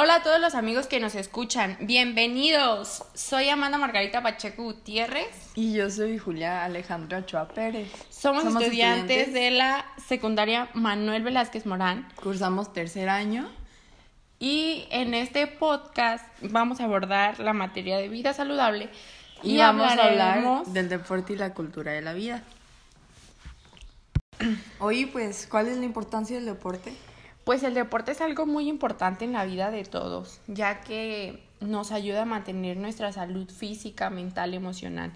Hola a todos los amigos que nos escuchan, bienvenidos. Soy Amanda Margarita Pacheco Gutiérrez. Y yo soy Julia Alejandra Chua Pérez. Somos, estudiantes, de la secundaria Manuel Velázquez Morán. Cursamos tercer año. Y en este podcast vamos a abordar la materia de vida saludable. Y, vamos a hablar del deporte y la cultura de la vida. Oye, pues, ¿cuál es la importancia del deporte? Pues el deporte es algo muy importante en la vida de todos, ya que nos ayuda a mantener nuestra salud física, mental, emocional.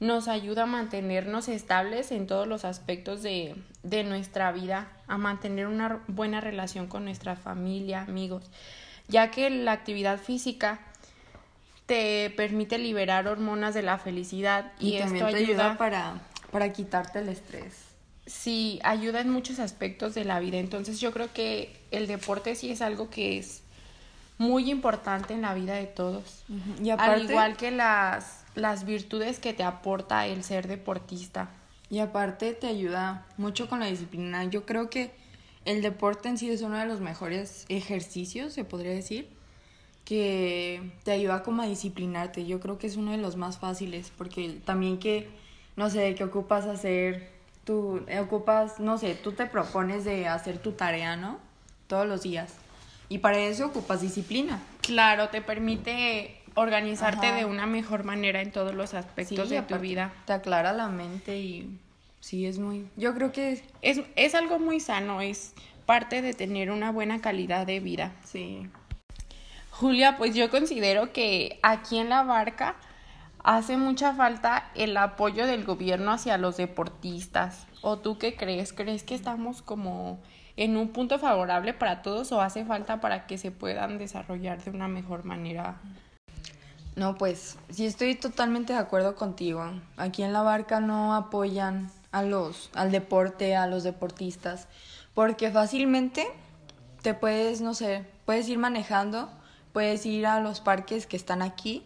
Nos ayuda a mantenernos estables en todos los aspectos de, de nuestra vida, a mantener una buena relación con nuestra familia, amigos, ya que la actividad física te permite liberar hormonas de la felicidad y, también te ayuda para, para quitarte el estrés sí ayuda en muchos aspectos de la vida. Entonces yo creo que el deporte sí es algo que es muy importante en la vida de todos. y Al igual que las, las virtudes que te aporta el ser deportista. Y aparte te ayuda mucho con la disciplina. Yo creo que el deporte en sí es uno de los mejores ejercicios, se podría decir, que te ayuda como a disciplinarte. Yo creo que es uno de los más fáciles, porque también que, no sé, que ocupas hacer tú ocupas, no sé, tú te propones de hacer tu tarea, ¿no? Todos los días. Y para eso ocupas disciplina. Claro, te permite organizarte de una mejor manera en todos los aspectos de tu vida. Te aclara la mente y sí es muy... Yo creo que... Es, es algo muy sano, es parte de tener una buena calidad de vida. Sí. Julia, pues yo considero que aquí en la barca hace mucha falta el apoyo del gobierno hacia los deportistas. ¿O tú qué crees? ¿Crees que estamos como en un punto favorable para todos o hace falta para que se puedan desarrollar de una mejor manera? No, pues sí estoy totalmente de acuerdo contigo. Aquí en la barca no apoyan a los al deporte, a los deportistas, porque fácilmente te puedes, no sé, puedes ir manejando, puedes ir a los parques que están aquí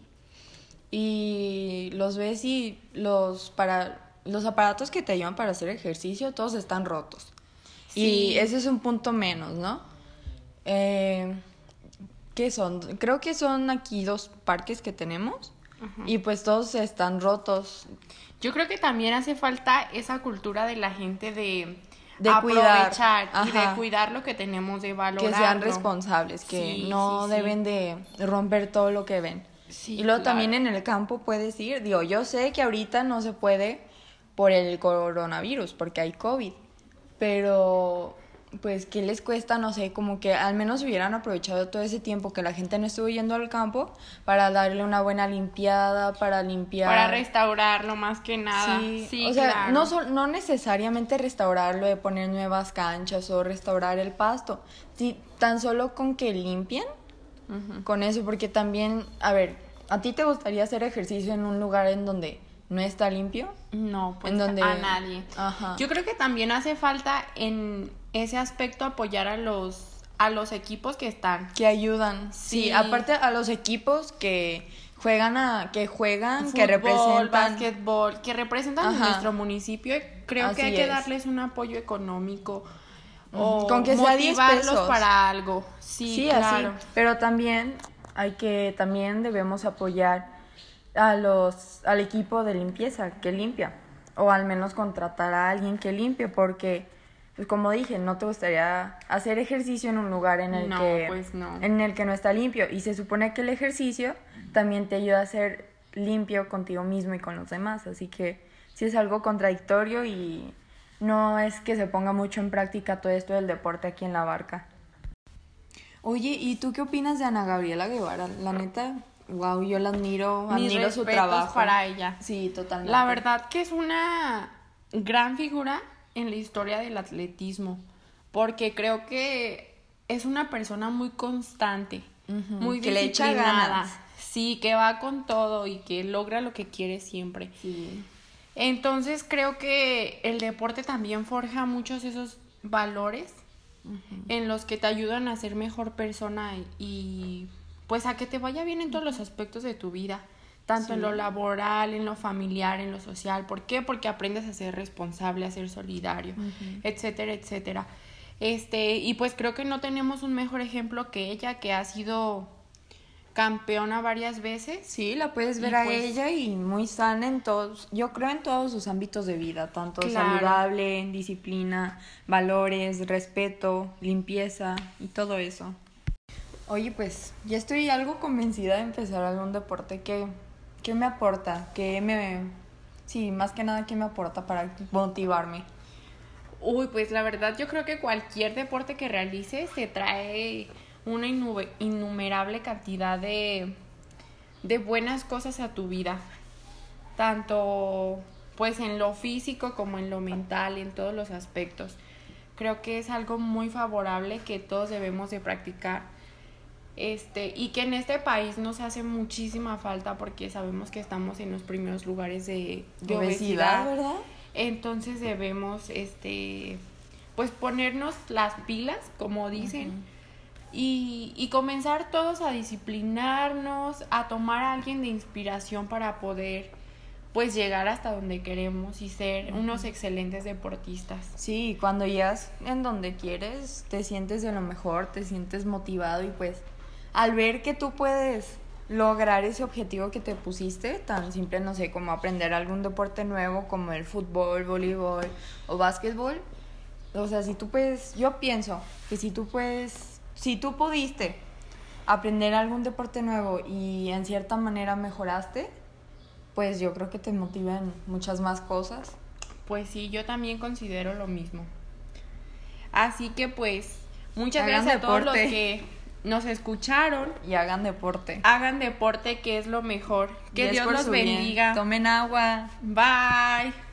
y los ves y los para los aparatos que te ayudan para hacer ejercicio todos están rotos. Y ese es un punto menos no eh, qué son creo que son aquí dos parques que tenemos y pues todos están rotos. Yo creo que también hace falta esa cultura de la gente de de aprovechar cuidar. y de cuidar lo que tenemos de valorar que sean responsables que no deben de romper todo lo que ven y luego también en el campo puedes ir, digo, yo sé que ahorita no se puede por el coronavirus, porque hay COVID, pero pues qué les cuesta, no sé, como que al menos hubieran aprovechado todo ese tiempo que la gente no estuvo yendo al campo para darle una buena limpiada, para limpiar. Para restaurarlo más que nada. Sí, o sea, no, no necesariamente restaurarlo de poner nuevas canchas o restaurar el pasto, sí, tan solo con que limpien con eso, porque también, a ver, ¿a ti te gustaría hacer ejercicio en un lugar en donde no está limpio? No, pues ¿En donde... a nadie. Yo creo que también hace falta en ese aspecto apoyar a los a los equipos que están. Que ayudan. Sí, aparte a los equipos que juegan a que juegan, que representan. básquetbol, que representan nuestro municipio, creo que hay que darles un apoyo económico o con que sea 10 pesos para algo. Sí, claro. Pero también hay que también debemos apoyar a los al equipo de limpieza que limpia o al menos contratar a alguien que limpie porque pues como dije, no te gustaría hacer ejercicio en un lugar en el que pues no. en el que no está limpio y se supone que el ejercicio también te ayuda a ser limpio contigo mismo y con los demás, así que sí es algo contradictorio y no es que se ponga mucho en práctica todo esto del deporte aquí en la barca. Oye, ¿y tú qué opinas de Ana Gabriela Guevara? La neta, wow, yo la admiro, admiro su trabajo. para ella. Sí, totalmente. La verdad que es una gran figura en la historia del atletismo, porque creo que es una persona muy constante, muy que le echa ganas. Sí, que va con todo y que logra lo que quiere siempre. Sí. Entonces creo que el deporte también forja muchos esos valores en los que te ayudan a ser mejor persona y pues a que te vaya bien en todos los aspectos de tu vida, tanto en lo laboral, en lo familiar, en lo social. ¿Por qué? Porque aprendes a ser responsable, a ser solidario, etcétera, etcétera. Este, y pues creo que no tenemos un mejor ejemplo que ella, que ha sido campeona varias veces. Sí, la puedes ver a pues- ella y muy sana en todos, yo creo en todos sus ámbitos de vida, tanto Claro. saludable, disciplina, valores, respeto, limpieza y todo eso. Oye, pues ya estoy algo convencida de empezar algún deporte que, que me aporta, que me... Sí, más que nada que me aporta para motivarme. Uy, pues la verdad yo creo que cualquier deporte que realices te trae una innumerable cantidad de, de buenas cosas a tu vida. Tanto pues en lo físico como en lo mental, en todos los aspectos. Creo que es algo muy favorable que todos debemos de practicar. Este, y que en este país nos hace muchísima falta porque sabemos que estamos en los primeros lugares de, de obesidad. ¿verdad? Entonces debemos, este, pues ponernos las pilas, como dicen, y, y comenzar todos a disciplinarnos, a tomar a alguien de inspiración para poder, pues llegar hasta donde queremos y ser unos excelentes deportistas. Sí, cuando llegas en donde quieres, te sientes de lo mejor, te sientes motivado y pues al ver que tú puedes lograr ese objetivo que te pusiste, tan simple, no sé, como aprender algún deporte nuevo como el fútbol, voleibol o básquetbol, o sea, si tú puedes, yo pienso que si tú puedes, si tú pudiste aprender algún deporte nuevo y en cierta manera mejoraste, pues yo creo que te motivan muchas más cosas. Pues sí, yo también considero lo mismo. Así que pues, muchas Hagan gracias a todos los que nos escucharon. Y hagan deporte. Hagan deporte, que es lo mejor. Que Dios los bien. bendiga. Tomen agua. Bye.